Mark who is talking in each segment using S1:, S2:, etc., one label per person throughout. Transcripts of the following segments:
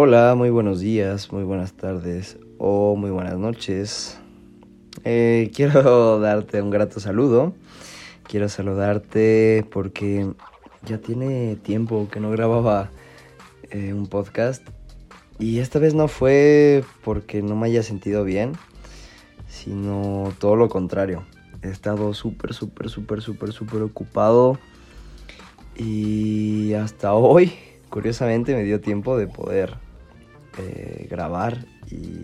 S1: Hola, muy buenos días, muy buenas tardes o muy buenas noches. Eh, quiero darte un grato saludo. Quiero saludarte porque ya tiene tiempo que no grababa eh, un podcast. Y esta vez no fue porque no me haya sentido bien, sino todo lo contrario. He estado súper, súper, súper, súper, súper ocupado. Y hasta hoy, curiosamente, me dio tiempo de poder eh, grabar y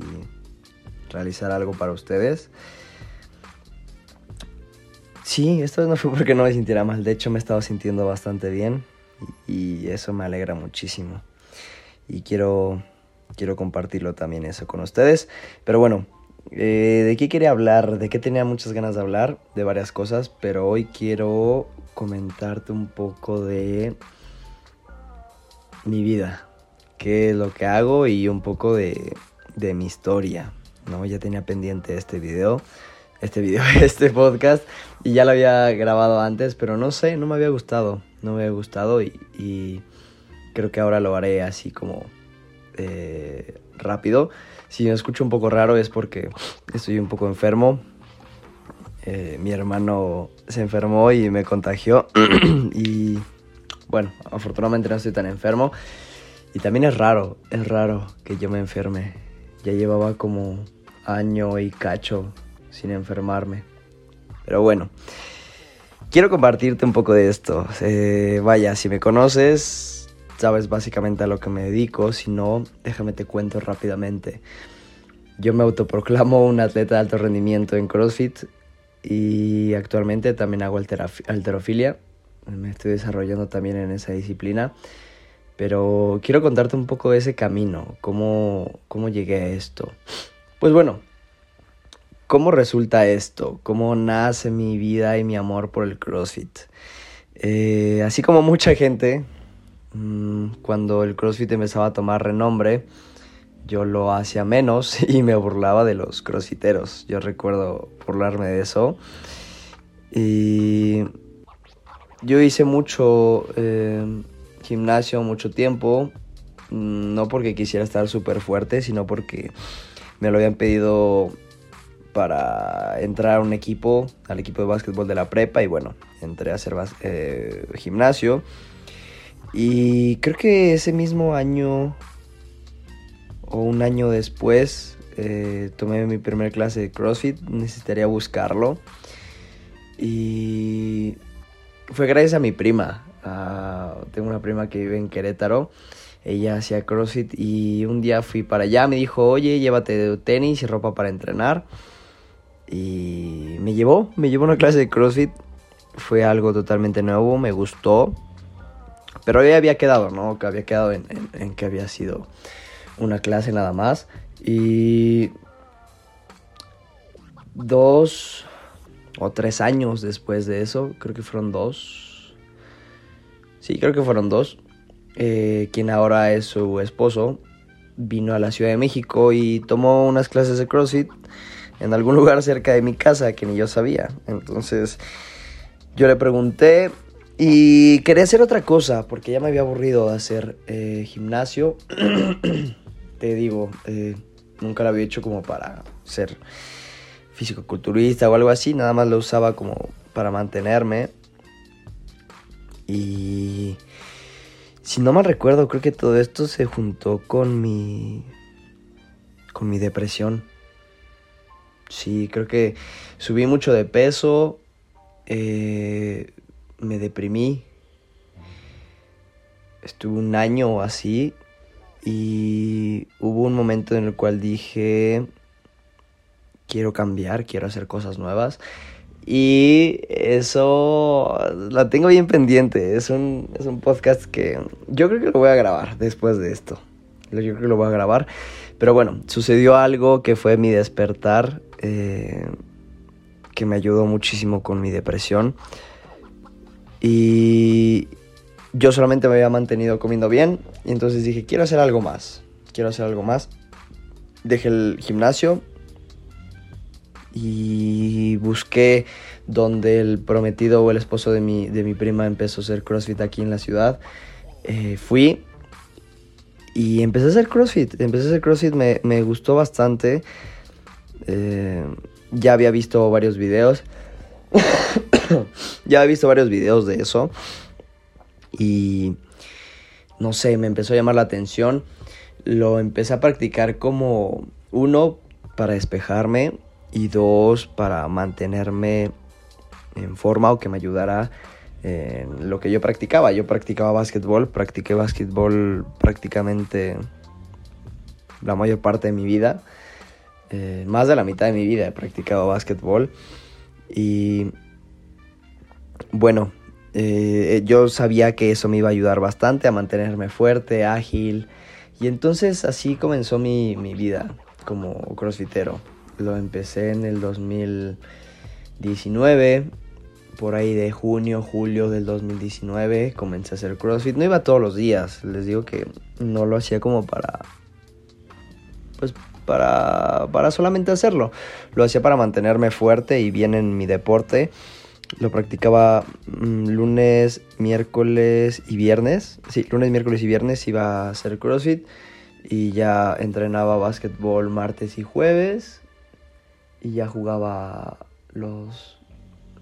S1: realizar algo para ustedes. Sí, esto no fue porque no me sintiera mal, de hecho me he estado sintiendo bastante bien y, eso me alegra muchísimo. Y quiero, quiero compartirlo también eso con ustedes. Pero bueno, eh, ¿de qué quería hablar? ¿De qué tenía muchas ganas de hablar? De varias cosas, pero hoy quiero comentarte un poco de mi vida, qué es lo que hago y un poco de, de mi historia. ¿no? Ya tenía pendiente este video este video, este podcast, y ya lo había grabado antes, pero no sé, no me había gustado, no me había gustado y, creo que ahora lo haré así como eh, rápido. Si me escucho un poco raro es porque estoy un poco enfermo. Eh, mi hermano se enfermó y me contagió y bueno, afortunadamente no estoy tan enfermo. Y también es raro, es raro que yo me enferme. Ya llevaba como año y cacho sin enfermarme. Pero bueno, quiero compartirte un poco de esto. Eh, vaya, si me conoces, sabes básicamente a lo que me dedico. Si no, déjame te cuento rápidamente. Yo me autoproclamo un atleta de alto rendimiento en CrossFit y actualmente también hago alterofilia. Me estoy desarrollando también en esa disciplina. Pero quiero contarte un poco de ese camino, cómo, cómo llegué a esto. Pues bueno, ¿Cómo resulta esto? ¿Cómo nace mi vida y mi amor por el CrossFit? Eh, así como mucha gente, mm, cuando el CrossFit empezaba a tomar renombre, yo lo hacía menos y me burlaba de los crossfiteros. Yo recuerdo burlarme de eso. Y yo hice mucho eh, gimnasio, mucho tiempo, mm, no porque quisiera estar súper fuerte, sino porque me lo habían pedido para entrar a un equipo, al equipo de básquetbol de la prepa y bueno, entré a hacer eh, gimnasio. Y creo que ese mismo año o un año después eh, tomé mi primer clase de CrossFit, necesitaría buscarlo. Y fue gracias a mi prima. Tengo una prima que vive en Querétaro. Ella hacía CrossFit y un día fui para allá, me dijo, oye, llévate tenis y ropa para entrenar. Y me llevó, me llevó una clase de CrossFit. Fue algo totalmente nuevo, me gustó. Pero ya había quedado, ¿no? Que había quedado en, que había sido una clase nada más. Y dos o tres años después de eso, creo que fueron dos. Sí, creo que fueron dos. Eh, quien ahora es su esposo, vino a la Ciudad de México y tomó unas clases de CrossFit en algún lugar cerca de mi casa que ni yo sabía. Entonces yo le pregunté y quería hacer otra cosa porque ya me había aburrido de hacer eh, gimnasio. Te digo, eh, nunca lo había hecho como para ser físico-culturista o algo así, nada más lo usaba como para mantenerme. Y si no mal recuerdo, creo que todo esto se juntó con mi con mi depresión. Sí, creo que subí mucho de peso, eh, me deprimí, estuve un año así y hubo un momento en el cual dije, quiero cambiar, quiero hacer cosas nuevas. Y eso la tengo bien pendiente. Es un, es un podcast que yo creo que lo voy a grabar después de esto. Yo creo que lo voy a grabar. Pero bueno, sucedió algo que fue mi despertar eh, que me ayudó muchísimo con mi depresión. Y yo solamente me había mantenido comiendo bien y entonces dije, quiero hacer algo más, quiero hacer algo más. Dejé el gimnasio y busqué donde el prometido o el esposo de mi, de mi prima empezó a hacer CrossFit aquí en la ciudad. Eh, fui y empecé a hacer CrossFit. Empecé a hacer CrossFit, me, me gustó bastante. Eh, ya había visto varios videos. ya había visto varios videos de eso. Y no sé, me empezó a llamar la atención. Lo empecé a practicar como uno para despejarme y dos para mantenerme en forma o que me ayudara en lo que yo practicaba. Yo practicaba básquetbol, practiqué básquetbol prácticamente la mayor parte de mi vida. Eh, más de la mitad de mi vida he practicado básquetbol. Y bueno, eh, yo sabía que eso me iba a ayudar bastante a mantenerme fuerte, ágil. Y entonces así comenzó mi, mi vida como crossfitero. Lo empecé en el 2019 por ahí de junio, julio del 2019 comencé a hacer CrossFit. No iba todos los días, les digo que no lo hacía como para pues para para solamente hacerlo. Lo hacía para mantenerme fuerte y bien en mi deporte. Lo practicaba mm, lunes, miércoles y viernes. Sí, lunes, miércoles y viernes iba a hacer CrossFit y ya entrenaba básquetbol martes y jueves y ya jugaba los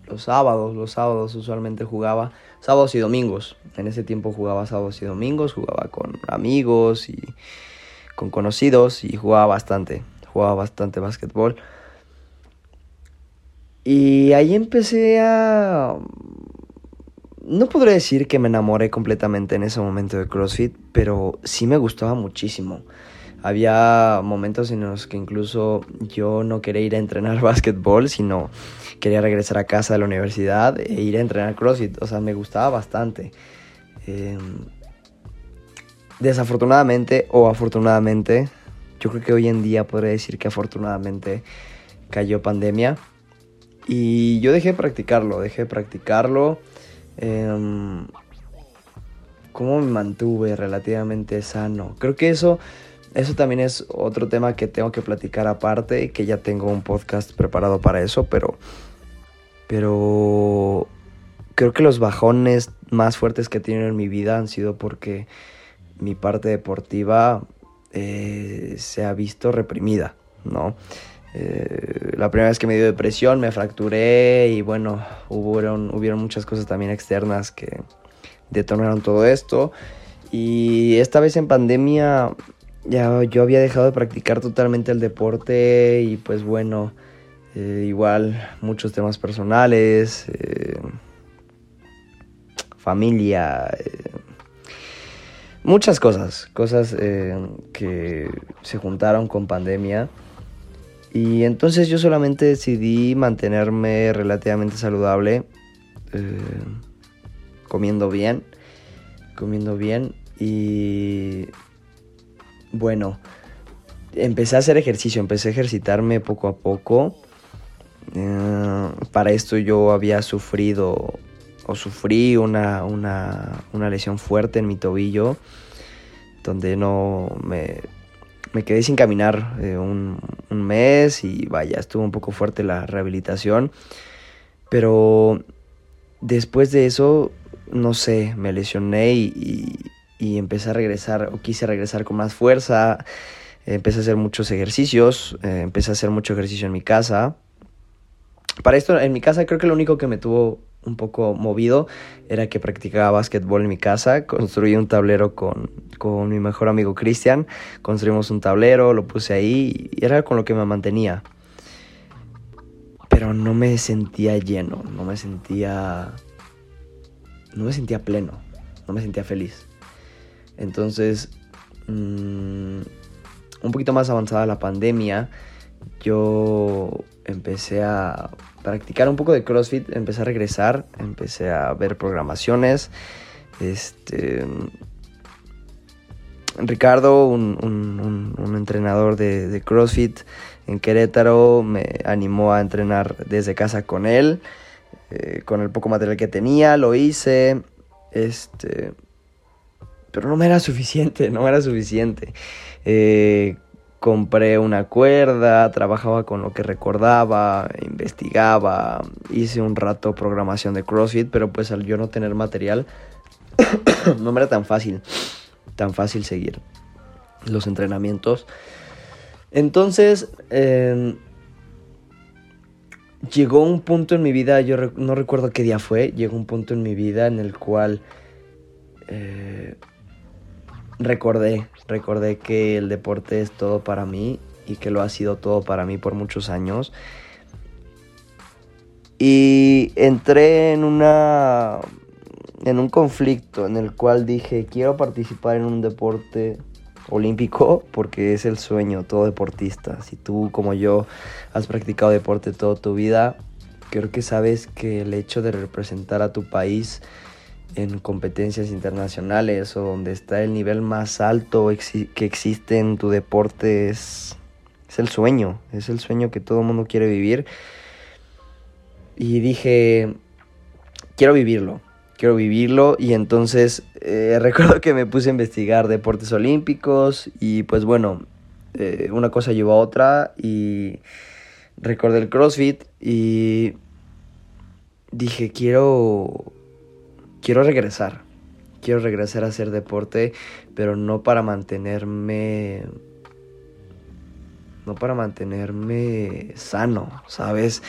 S1: los sábados, los sábados usualmente jugaba sábados y domingos. En ese tiempo jugaba sábados y domingos, jugaba con amigos y con conocidos y jugaba bastante, jugaba bastante básquetbol. Y ahí empecé a... No podré decir que me enamoré completamente en ese momento de CrossFit, pero sí me gustaba muchísimo. Había momentos en los que incluso yo no quería ir a entrenar básquetbol, sino quería regresar a casa de la universidad e ir a entrenar CrossFit. O sea, me gustaba bastante. Em, desafortunadamente o afortunadamente, yo creo que hoy en día podría decir que afortunadamente cayó pandemia. Y yo dejé de practicarlo, dejé de practicarlo. Eh, ¿Cómo me mantuve relativamente sano? Creo que eso eso también es otro tema que tengo que platicar aparte, que ya tengo un podcast preparado para eso, pero pero creo que los bajones más fuertes que he tenido en mi vida han sido porque mi parte deportiva eh, se ha visto reprimida, ¿no? Eh, la primera vez que me dio depresión me fracturé y bueno, hubieron, hubieron muchas cosas también externas que detonaron todo esto. Y esta vez en pandemia ya yo había dejado de practicar totalmente el deporte y pues bueno, eh, igual muchos temas personales, eh, familia, eh, muchas cosas, cosas que se juntaron con pandemia. Y entonces yo solamente decidí mantenerme relativamente saludable, comiendo bien, comiendo bien y bueno, empecé a hacer ejercicio, empecé a ejercitarme poco a poco. Eh, para esto yo había sufrido o sufrí una, lesión fuerte en mi tobillo, donde no me, quedé sin caminar eh, un, mes y vaya, estuvo un poco fuerte la rehabilitación. Pero después de eso, no sé, me lesioné y empecé a regresar o quise regresar con más fuerza. Empecé a hacer muchos ejercicios, eh, empecé a hacer mucho ejercicio en mi casa. Para esto, en mi casa creo que lo único que me tuvo un poco movido era que practicaba básquetbol en mi casa. Construí un tablero con, con mi mejor amigo Cristian. Construimos un tablero, lo puse ahí y era con lo que me mantenía. Pero no me sentía lleno, no me sentía... No me sentía pleno, no me sentía feliz. Entonces, mm, un poquito más avanzada la pandemia, yo empecé a practicar un poco de CrossFit, empecé a regresar, empecé a ver programaciones. Este. Ricardo, un, entrenador de, CrossFit en Querétaro, me animó a entrenar desde casa con él. Eh, con el poco material que tenía, lo hice. Este pero no me era suficiente, no me era suficiente. Eh, compré una cuerda, trabajaba con lo que recordaba, investigaba, hice un rato programación de CrossFit, pero pues al yo no tener material, no me era tan fácil, tan fácil seguir. los entrenamientos. Entonces, em, llegó un punto en mi vida, yo no recuerdo qué día fue, llegó un punto en mi vida en el cual eh, recordé, recordé que el deporte es todo para mí y que lo ha sido todo para mí por muchos años. Y entré en una en un conflicto en el cual dije, quiero participar en un deporte olímpico porque es el sueño todo deportista. Si tú como yo has practicado deporte toda tu vida, creo que sabes que el hecho de representar a tu país en competencias internacionales o donde está el nivel más alto que existe en tu deporte es, es el sueño, es el sueño que todo mundo quiere vivir. Y dije, quiero vivirlo, quiero vivirlo y entonces eh, recuerdo que me puse a investigar deportes olímpicos y pues bueno, eh, una cosa llevó a otra y recordé el CrossFit y dije quiero quiero regresar, quiero regresar a hacer deporte, pero no para mantenerme no para mantenerme sano, ¿sabes?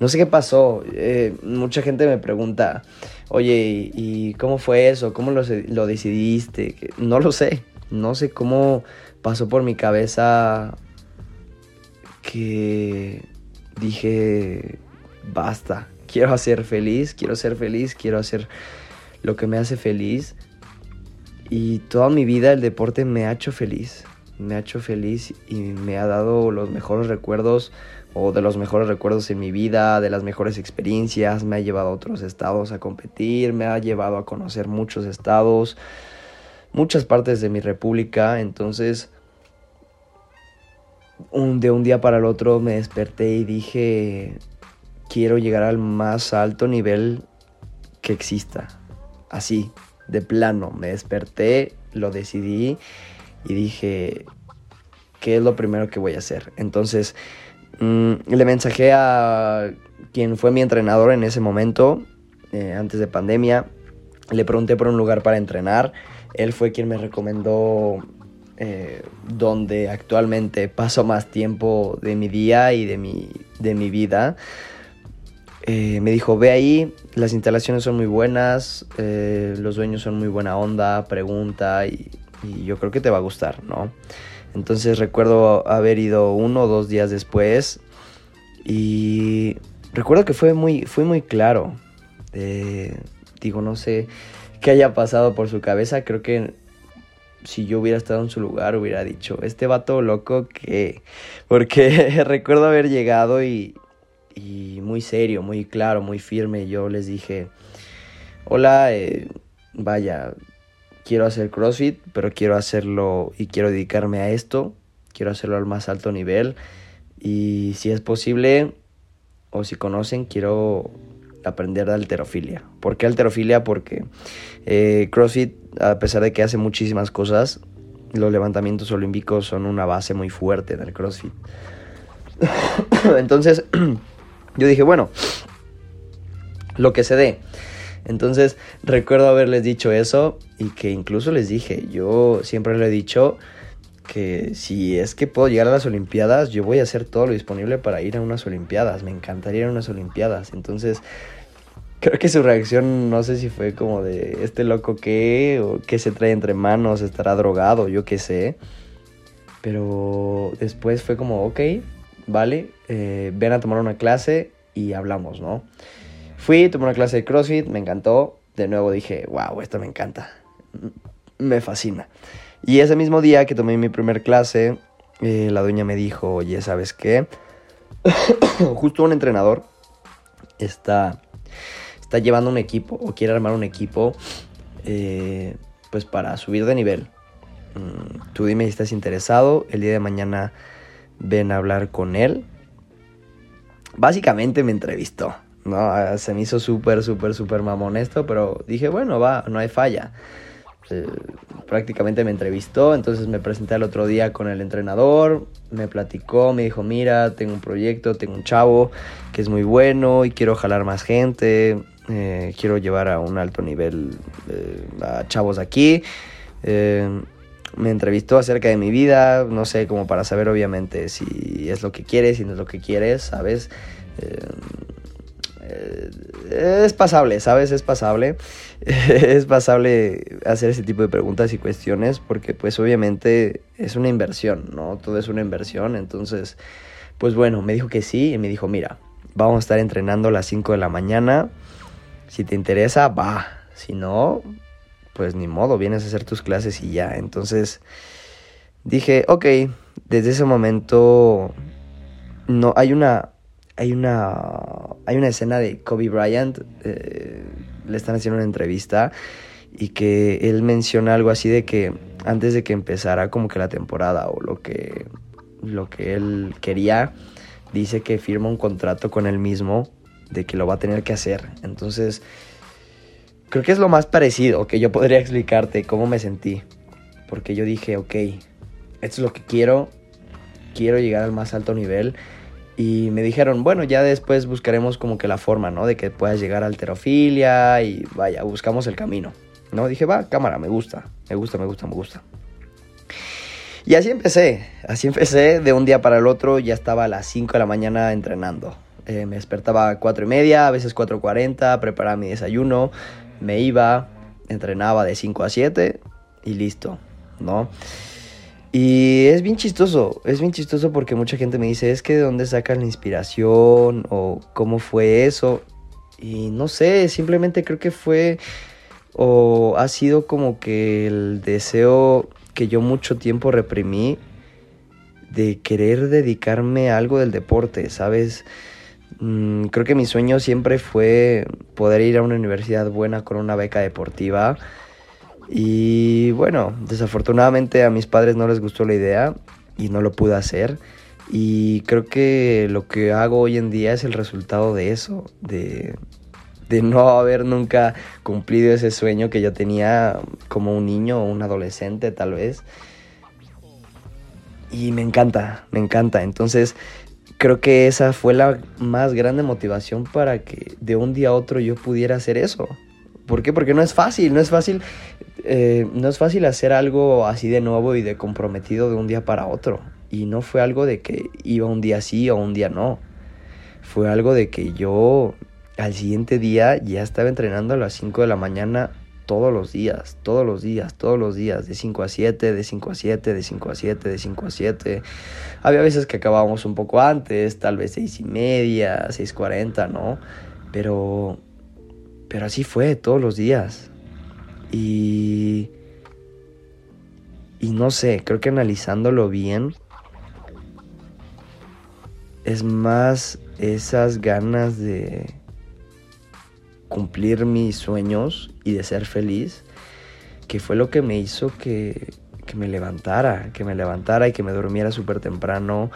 S1: No sé qué pasó. Eh, mucha gente me pregunta, oye, ¿y cómo fue eso? ¿Cómo lo, decidiste? No lo sé. No sé cómo pasó por mi cabeza que dije, basta, quiero hacer feliz, quiero ser feliz, quiero hacer lo que me hace feliz. Y toda mi vida el deporte me ha hecho feliz. Me ha hecho feliz y me ha dado los mejores recuerdos o de los mejores recuerdos en mi vida, de las mejores experiencias, me ha llevado a otros estados a competir, me ha llevado a conocer muchos estados, muchas partes de mi república, entonces de un día para el otro me desperté y dije, quiero llegar al más alto nivel que exista, así, de plano, me desperté, lo decidí y dije, ¿qué es lo primero que voy a hacer? Entonces, mm, le mensajé a quien fue mi entrenador en ese momento, eh, antes de pandemia, le pregunté por un lugar para entrenar, él fue quien me recomendó eh, donde actualmente paso más tiempo de mi día y de mi, de mi vida. Eh, me dijo, ve ahí, las instalaciones son muy buenas, los dueños son muy buena onda, pregunta y y yo creo que te va a gustar, ¿no? Entonces recuerdo haber ido uno o dos días después y recuerdo que fue muy, fue muy claro. digo, no sé qué haya pasado por su cabeza, creo que si yo hubiera estado en su lugar hubiera dicho, este vato loco que... Porque recuerdo haber llegado y, y muy serio, muy claro, muy firme, yo les dije, hola, eh, vaya, quiero hacer CrossFit, pero quiero hacerlo y quiero dedicarme a esto, quiero hacerlo al más alto nivel y si es posible o si conocen, quiero aprender de alterofilia. ¿Por qué alterofilia? Porque eh, CrossFit, a pesar de que hace muchísimas cosas, los levantamientos olímpicos son una base muy fuerte del CrossFit. Entonces, yo dije, bueno, lo que se dé. Entonces recuerdo haberles dicho eso y que incluso les dije, yo siempre le he dicho que si es que puedo llegar a las Olimpiadas, yo voy a hacer todo lo disponible para ir a unas Olimpiadas, me encantaría ir a unas Olimpiadas. Entonces creo que su reacción no sé si fue como de este loco que o qué se trae entre manos, estará drogado, yo qué sé. Pero después fue como, ok, vale, eh, ven a tomar una clase y hablamos, ¿no? Fui, tomé una clase de CrossFit, me encantó. De nuevo dije, wow, esto me encanta. Me fascina. Y ese mismo día que tomé mi primer clase, eh, la dueña me dijo, oye, ¿sabes qué? Justo un entrenador está, está llevando un equipo o quiere armar un equipo eh, pues para subir de nivel. Mm, tú dime si estás interesado. El día de mañana ven a hablar con él. Básicamente me entrevistó. ¿no? Ah, se me hizo súper, súper, súper mamón esto, pero dije, bueno, va, no hay falla. Eh, prácticamente me entrevistó, entonces me presenté el otro día con el entrenador, me platicó, me dijo, mira, tengo un proyecto, tengo un chavo que es muy bueno y quiero jalar más gente, eh, quiero llevar a un alto nivel eh, a chavos aquí. Me entrevistó acerca de mi vida, no sé, como para saber obviamente si es lo que quieres, si no es lo que quieres, ¿sabes? Eh, eh, es pasable, ¿sabes? Es pasable. es pasable hacer ese tipo de preguntas y cuestiones porque pues obviamente es una inversión, ¿no? Todo es una inversión, entonces, pues bueno, me dijo que sí y me dijo, mira, vamos a estar entrenando a las 5 de la mañana, si te interesa, va, si no, pues ni modo, vienes a hacer tus clases y ya. Entonces dije, ok, desde ese momento no hay una hay una hay una escena de Kobe Bryant eh, le están haciendo una entrevista y que él menciona algo así de que antes de que empezara como que la temporada o lo que lo que él quería dice que firma un contrato con él mismo de que lo va a tener que hacer entonces Creo que es lo más parecido que yo podría explicarte cómo me sentí. Porque yo dije, ok, esto es lo que quiero, quiero llegar al más alto nivel. Y me dijeron, bueno, ya después buscaremos como que la forma, ¿no? De que puedas llegar a alterofilia y vaya, buscamos el camino. ¿No? Dije, va, cámara, me gusta, me gusta, me gusta, me gusta. Y así empecé, así empecé, de un día para el otro ya estaba a las 5 de la mañana entrenando. Eh, me despertaba a 4 y media, a veces 4.40, preparaba mi desayuno, me iba, entrenaba de 5 a 7 y listo, ¿no? Y es bien chistoso, es bien chistoso porque mucha gente me dice, es que de dónde sacan la inspiración o cómo fue eso. Y no sé, simplemente creo que fue o ha sido como que el deseo que yo mucho tiempo reprimí de querer dedicarme a algo del deporte, ¿sabes? Mm, creo que mi sueño siempre fue poder ir a una universidad buena con una beca deportiva. Y bueno, desafortunadamente a mis padres no les gustó la idea y no lo pude hacer. Y creo que lo que hago hoy en día es el resultado de eso, de, de no haber nunca cumplido ese sueño que yo tenía como un niño o un adolescente tal vez. Y me encanta, me encanta. Entonces creo que esa fue la más grande motivación para que de un día a otro yo pudiera hacer eso. ¿Por qué? Porque no es fácil, no es fácil, eh, no es fácil hacer algo así de nuevo y de comprometido de un día para otro. Y no fue algo de que iba un día sí o un día no. Fue algo de que yo al siguiente día ya estaba entrenando a las 5 de la mañana todos los días, todos los días, todos los días, de 5 a 7, de 5 a 7, de 5 a 7, de 5 a 7. Había veces que acabábamos un poco antes, tal vez 6 y media, 6.40, ¿no? Pero, pero así fue todos los días. Y, y no sé, creo que analizándolo bien, es más esas ganas de cumplir mis sueños y de ser feliz, que fue lo que me hizo que, que me levantara, que me levantara y que me durmiera súper temprano,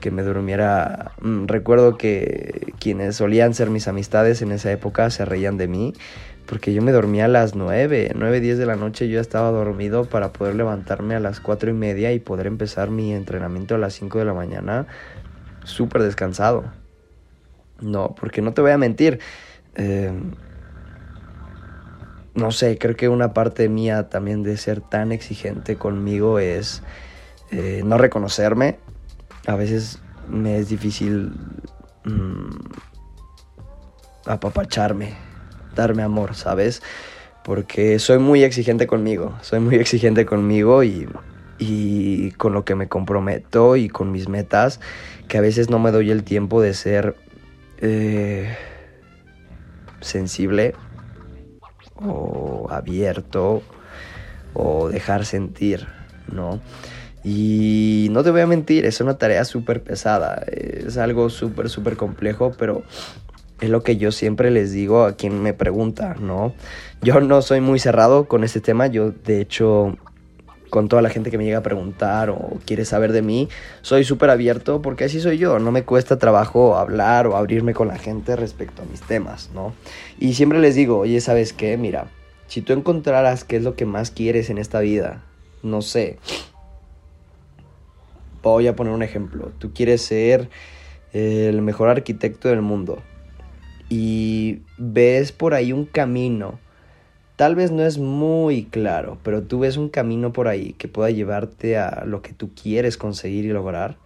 S1: que me durmiera... Mm, recuerdo que quienes solían ser mis amistades en esa época se reían de mí, porque yo me dormía a las 9, 9, 10 de la noche, yo ya estaba dormido para poder levantarme a las 4 y media y poder empezar mi entrenamiento a las 5 de la mañana súper descansado. No, porque no te voy a mentir, Em, no sé, creo que una parte mía también de ser tan exigente conmigo es eh, no reconocerme. A veces me es difícil mm, apapacharme, darme amor, ¿sabes? Porque soy muy exigente conmigo, soy muy exigente conmigo y, y con lo que me comprometo y con mis metas, que a veces no me doy el tiempo de ser... Eh, sensible o abierto o dejar sentir, ¿no? Y no te voy a mentir, es una tarea súper pesada, es algo súper, súper complejo, pero es lo que yo siempre les digo a quien me pregunta, ¿no? Yo no soy muy cerrado con este tema, yo de hecho con toda la gente que me llega a preguntar o quiere saber de mí, soy súper abierto porque así soy yo, no me cuesta trabajo hablar o abrirme con la gente respecto a mis temas, ¿no? Y siempre les digo, oye, ¿sabes qué? Mira, si tú encontraras qué es lo que más quieres en esta vida, no sé, voy a poner un ejemplo, tú quieres ser el mejor arquitecto del mundo y ves por ahí un camino tal vez no es muy claro, pero tú ves un camino por ahí que pueda llevarte a lo que tú quieres conseguir y lograr,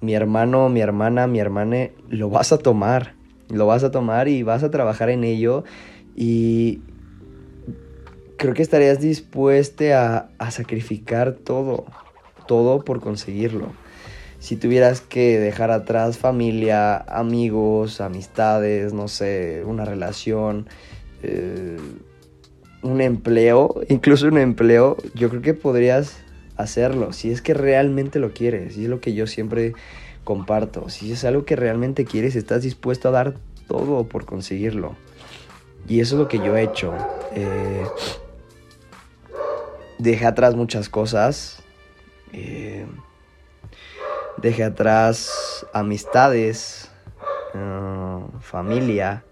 S1: mi hermano, mi hermana, mi hermana, lo vas a tomar, lo vas a tomar y vas a trabajar en ello y creo que estarías dispuesto a, a sacrificar todo, todo por conseguirlo. Si tuvieras que dejar atrás familia, amigos, amistades, no sé, una relación, eh, un empleo, incluso un empleo, yo creo que podrías hacerlo, si es que realmente lo quieres, y es lo que yo siempre comparto, si es algo que realmente quieres, estás dispuesto a dar todo por conseguirlo. Y eso es lo que yo he hecho. Eh, dejé atrás muchas cosas. Eh, dejé atrás amistades, ah, familia,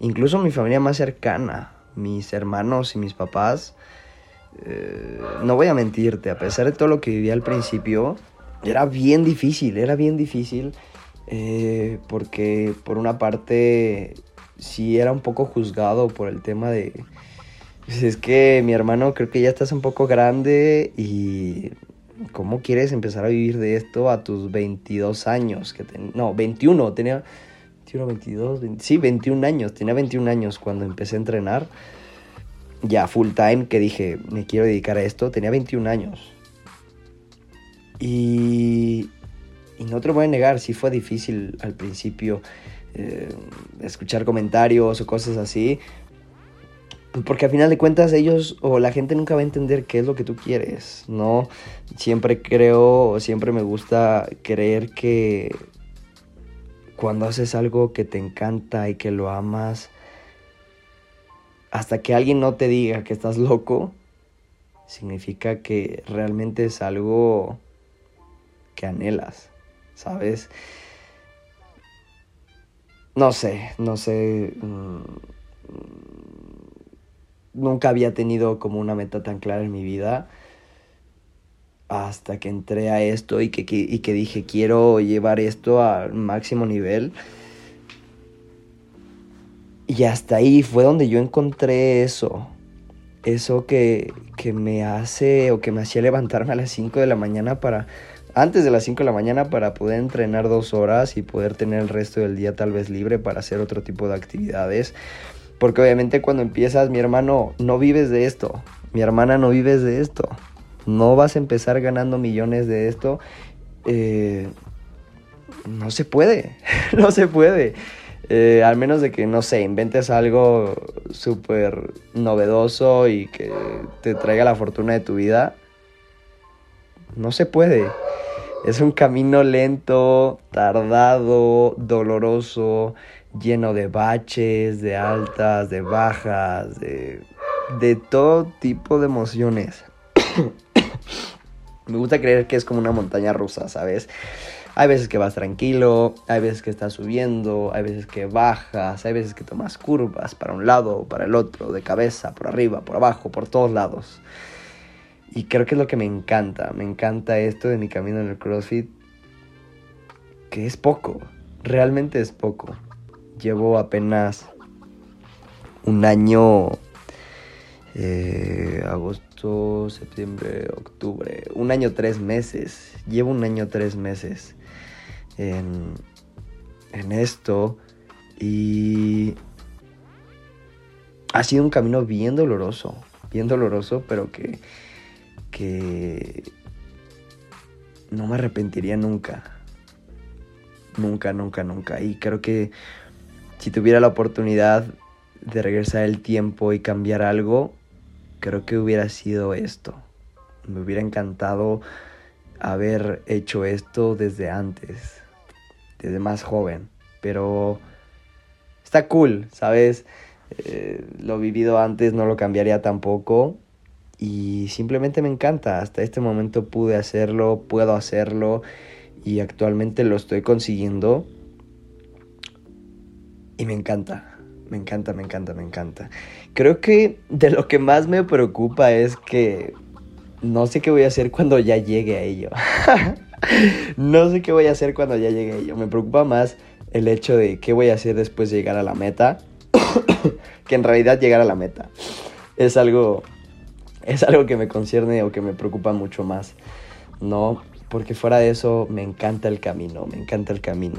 S1: incluso mi familia más cercana, mis hermanos y mis papás. Eh, no voy a mentirte, a pesar de todo lo que vivía al principio, era bien difícil, era bien difícil, eh, porque por una parte sí era un poco juzgado por el tema de, pues es que mi hermano creo que ya estás un poco grande y ¿cómo quieres empezar a vivir de esto a tus 22 años? Que no, 21, tenía 21, 22, sí, 21 años, tenía 21 años cuando empecé a entrenar ya full time que dije, me quiero dedicar a esto, tenía 21 años. Y, y no te lo voy a negar, sí fue difícil al principio eh, escuchar comentarios o cosas así. Porque al final de cuentas ellos o la gente nunca va a entender qué es lo que tú quieres, ¿no? Siempre creo, siempre me gusta creer que cuando haces algo que te encanta y que lo amas, hasta que alguien no te diga que estás loco, significa que realmente es algo que anhelas, ¿sabes? No sé, no sé. Mm, nunca había tenido como una meta tan clara en mi vida hasta que entré a esto y que, y que dije quiero llevar esto al máximo nivel y hasta ahí fue donde yo encontré eso. Eso que, que me hace o que me hacía levantarme a las 5 de la mañana para... Antes de las 5 de la mañana para poder entrenar dos horas y poder tener el resto del día tal vez libre para hacer otro tipo de actividades. Porque obviamente cuando empiezas, mi hermano, no vives de esto. Mi hermana no vives de esto. No vas a empezar ganando millones de esto. Eh, no se puede. no se puede. Eh, al menos de que, no sé, inventes algo súper novedoso y que te traiga la fortuna de tu vida. No se puede. Es un camino lento, tardado, doloroso, lleno de baches, de altas, de bajas, de, de todo tipo de emociones. Me gusta creer que es como una montaña rusa, ¿sabes? Hay veces que vas tranquilo, hay veces que estás subiendo, hay veces que bajas, hay veces que tomas curvas para un lado para el otro, de cabeza, por arriba, por abajo, por todos lados. Y creo que es lo que me encanta, me encanta esto de mi camino en el CrossFit, que es poco, realmente es poco. Llevo apenas un año, eh, agosto, septiembre, octubre, un año tres meses, llevo un año tres meses en, esto y ha sido un camino bien doloroso, bien doloroso, pero que, que no me arrepentiría nunca. Nunca, nunca, nunca. Y creo que si tuviera la oportunidad de regresar el tiempo y cambiar algo, creo que hubiera sido esto. Me hubiera encantado haber hecho esto desde antes desde más joven, pero está cool, ¿sabes? Eh, lo vivido antes no lo cambiaría tampoco y simplemente me encanta, hasta este momento pude hacerlo, puedo hacerlo y actualmente lo estoy consiguiendo y me encanta, me encanta, me encanta, me encanta. Creo que de lo que más me preocupa es que no sé qué voy a hacer cuando ya llegue a ello. no sé qué voy a hacer cuando ya llegue a ello. Me preocupa más el hecho de qué voy a hacer después de llegar a la meta. que en realidad llegar a la meta. Es algo, es algo que me concierne o que me preocupa mucho más, ¿no? Porque fuera de eso me encanta el camino, me encanta el camino.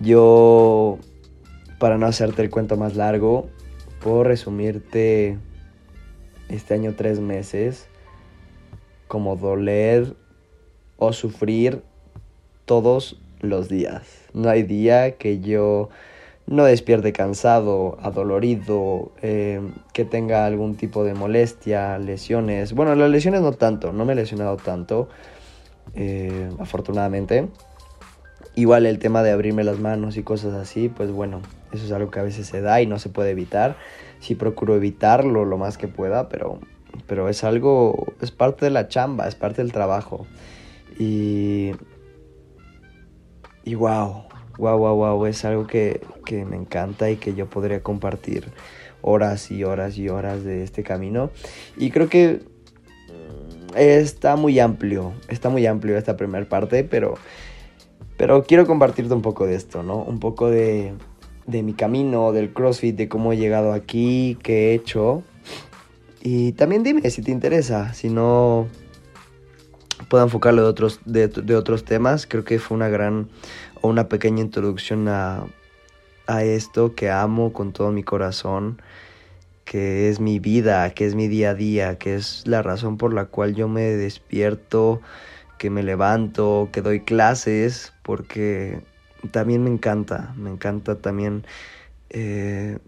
S1: Yo, para no hacerte el cuento más largo, puedo resumirte este año tres meses como doler o sufrir todos los días. No hay día que yo no despierte cansado, adolorido, eh, que tenga algún tipo de molestia, lesiones. Bueno, las lesiones no tanto, no me he lesionado tanto, eh, afortunadamente. Igual el tema de abrirme las manos y cosas así, pues bueno, eso es algo que a veces se da y no se puede evitar. Sí procuro evitarlo lo más que pueda, pero, pero es algo, es parte de la chamba, es parte del trabajo. Y, y wow, wow, wow, wow, es algo que, que me encanta y que yo podría compartir horas y horas y horas de este camino. Y creo que está muy amplio, está muy amplio esta primera parte, pero, pero quiero compartirte un poco de esto, ¿no? Un poco de, de mi camino, del CrossFit, de cómo he llegado aquí, qué he hecho. Y también dime si te interesa, si no puedo enfocarlo de otros, de, de otros temas. Creo que fue una gran o una pequeña introducción a, a esto que amo con todo mi corazón, que es mi vida, que es mi día a día, que es la razón por la cual yo me despierto, que me levanto, que doy clases, porque también me encanta, me encanta también eh,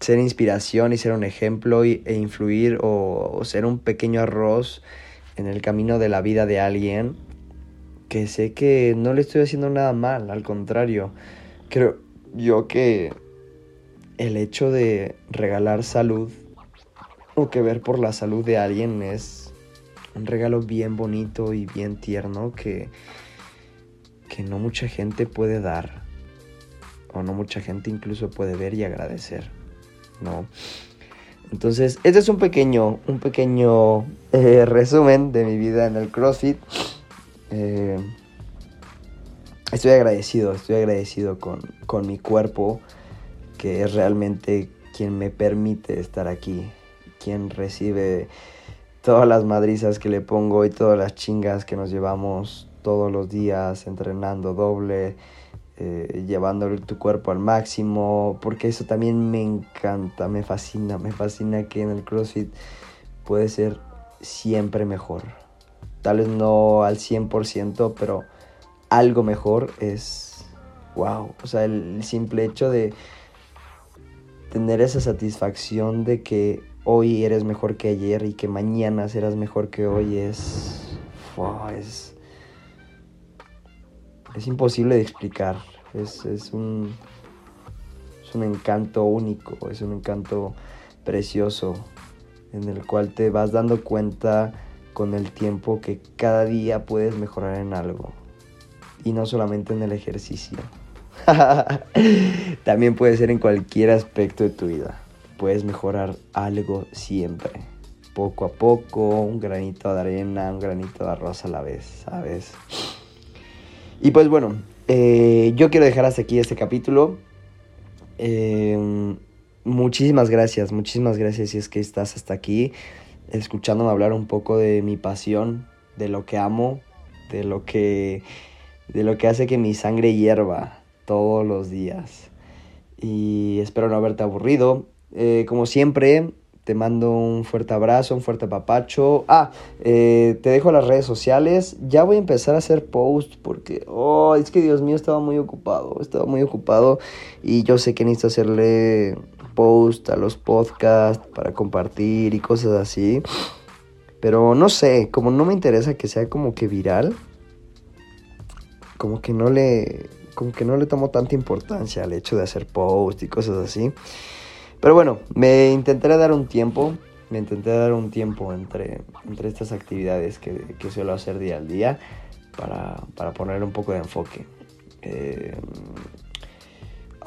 S1: ser inspiración y ser un ejemplo e influir o ser un pequeño arroz en el camino de la vida de alguien que sé que no le estoy haciendo nada mal, al contrario, creo yo que el hecho de regalar salud o que ver por la salud de alguien es un regalo bien bonito y bien tierno que, que no mucha gente puede dar o no mucha gente incluso puede ver y agradecer, ¿no? Entonces, este es un pequeño, un pequeño eh, resumen de mi vida en el CrossFit. Eh, estoy agradecido, estoy agradecido con, con mi cuerpo, que es realmente quien me permite estar aquí, quien recibe todas las madrizas que le pongo y todas las chingas que nos llevamos todos los días entrenando doble, eh, llevando tu cuerpo al máximo, porque eso también me encanta, me fascina, me fascina que en el CrossFit puede ser siempre mejor. Tal vez no al 100%, pero algo mejor es wow. O sea, el simple hecho de tener esa satisfacción de que hoy eres mejor que ayer y que mañana serás mejor que hoy es. Es. Es imposible de explicar. Es, es un. Es un encanto único, es un encanto precioso en el cual te vas dando cuenta con el tiempo que cada día puedes mejorar en algo. Y no solamente en el ejercicio. También puede ser en cualquier aspecto de tu vida. Puedes mejorar algo siempre. Poco a poco, un granito de arena, un granito de arroz a la vez, ¿sabes? Y pues bueno, eh, yo quiero dejar hasta aquí este capítulo. Em, muchísimas gracias, muchísimas gracias si es que estás hasta aquí escuchándome hablar un poco de mi pasión, de lo que amo, de lo que, de lo que hace que mi sangre hierva todos los días. Y espero no haberte aburrido. Eh, como siempre, te mando un fuerte abrazo, un fuerte papacho. Ah, eh, te dejo las redes sociales. Ya voy a empezar a hacer post porque, oh, es que Dios mío, estaba muy ocupado. Estaba muy ocupado y yo sé que necesito hacerle post, a los podcasts para compartir y cosas así. Pero no sé, como no me interesa que sea como que viral, como que no le como que no le tomo tanta importancia al hecho de hacer post y cosas así. Pero bueno, me intentaré dar un tiempo, me intenté dar un tiempo entre, entre estas actividades que, que suelo hacer día al día para, para poner un poco de enfoque. Eh,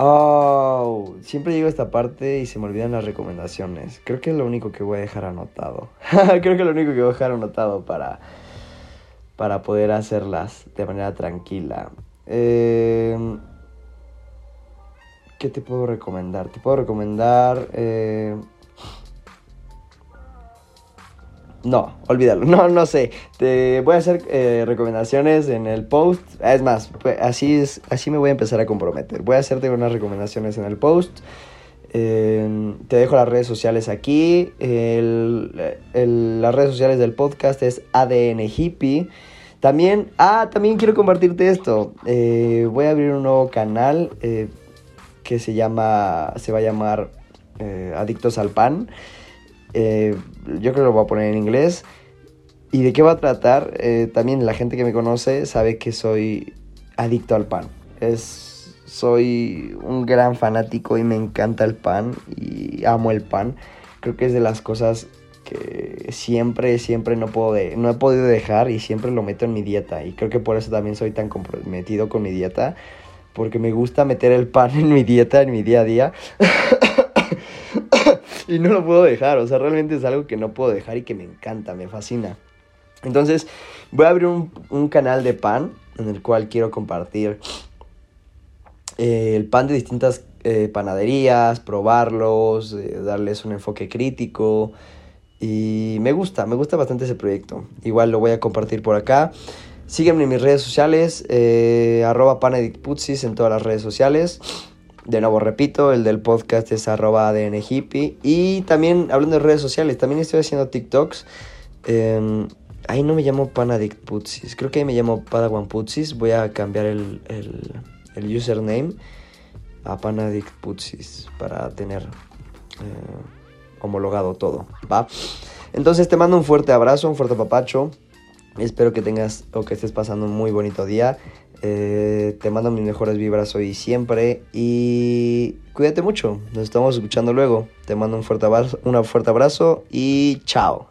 S1: Oh, siempre llego a esta parte y se me olvidan las recomendaciones. Creo que es lo único que voy a dejar anotado. Creo que es lo único que voy a dejar anotado para, para poder hacerlas de manera tranquila. Em, ¿Qué te puedo recomendar? Te puedo recomendar... Eh, no, olvídalo. No, no sé. Te voy a hacer eh, recomendaciones en el post. Es más, pues, así, es, así me voy a empezar a comprometer. Voy a hacerte unas recomendaciones en el post. te dejo las redes sociales aquí. las redes sociales del podcast es ADN Hippie. También, ah, también quiero compartirte esto. Eh, voy a abrir un nuevo canal que se llama, se va a llamar Adictos al Pan. Eh, yo creo que lo voy a poner en inglés. ¿Y de qué va a tratar? Eh, también la gente que me conoce sabe que soy adicto al pan. Es, soy un gran fanático y me encanta el pan y amo el pan. Creo que es de las cosas que siempre, siempre no, puedo no he podido dejar y siempre lo meto en mi dieta. Y creo que por eso también soy tan comprometido con mi dieta. Porque me gusta meter el pan en mi dieta, en mi día a día. y no lo puedo dejar, o sea, realmente es algo que no puedo dejar y que me encanta, me fascina. Entonces, voy a abrir un, canal de pan en el cual quiero compartir eh, el pan de distintas eh, panaderías, probarlos, eh, darles un enfoque crítico. Y me gusta, me gusta bastante ese proyecto. Igual lo voy a compartir por acá. Sígueme en mis redes sociales, arroba panedictputsis en todas las redes sociales. De nuevo, repito, el del podcast es arroba ADN hippie. Y también, hablando de redes sociales, también estoy haciendo TikToks. Em, ahí no me llamo Panadict Putsis, creo que ahí me llamo Padawan Putsis. Voy a cambiar el, el, username a Panadict Putsis para tener eh, homologado todo, ¿va? Entonces te mando un fuerte abrazo, un fuerte papacho. Espero que tengas o que estés pasando un muy bonito día. Eh, te mando mis mejores vibras hoy y siempre. Y cuídate mucho. Nos estamos escuchando luego. Te mando un fuerte abrazo, un fuerte abrazo y chao.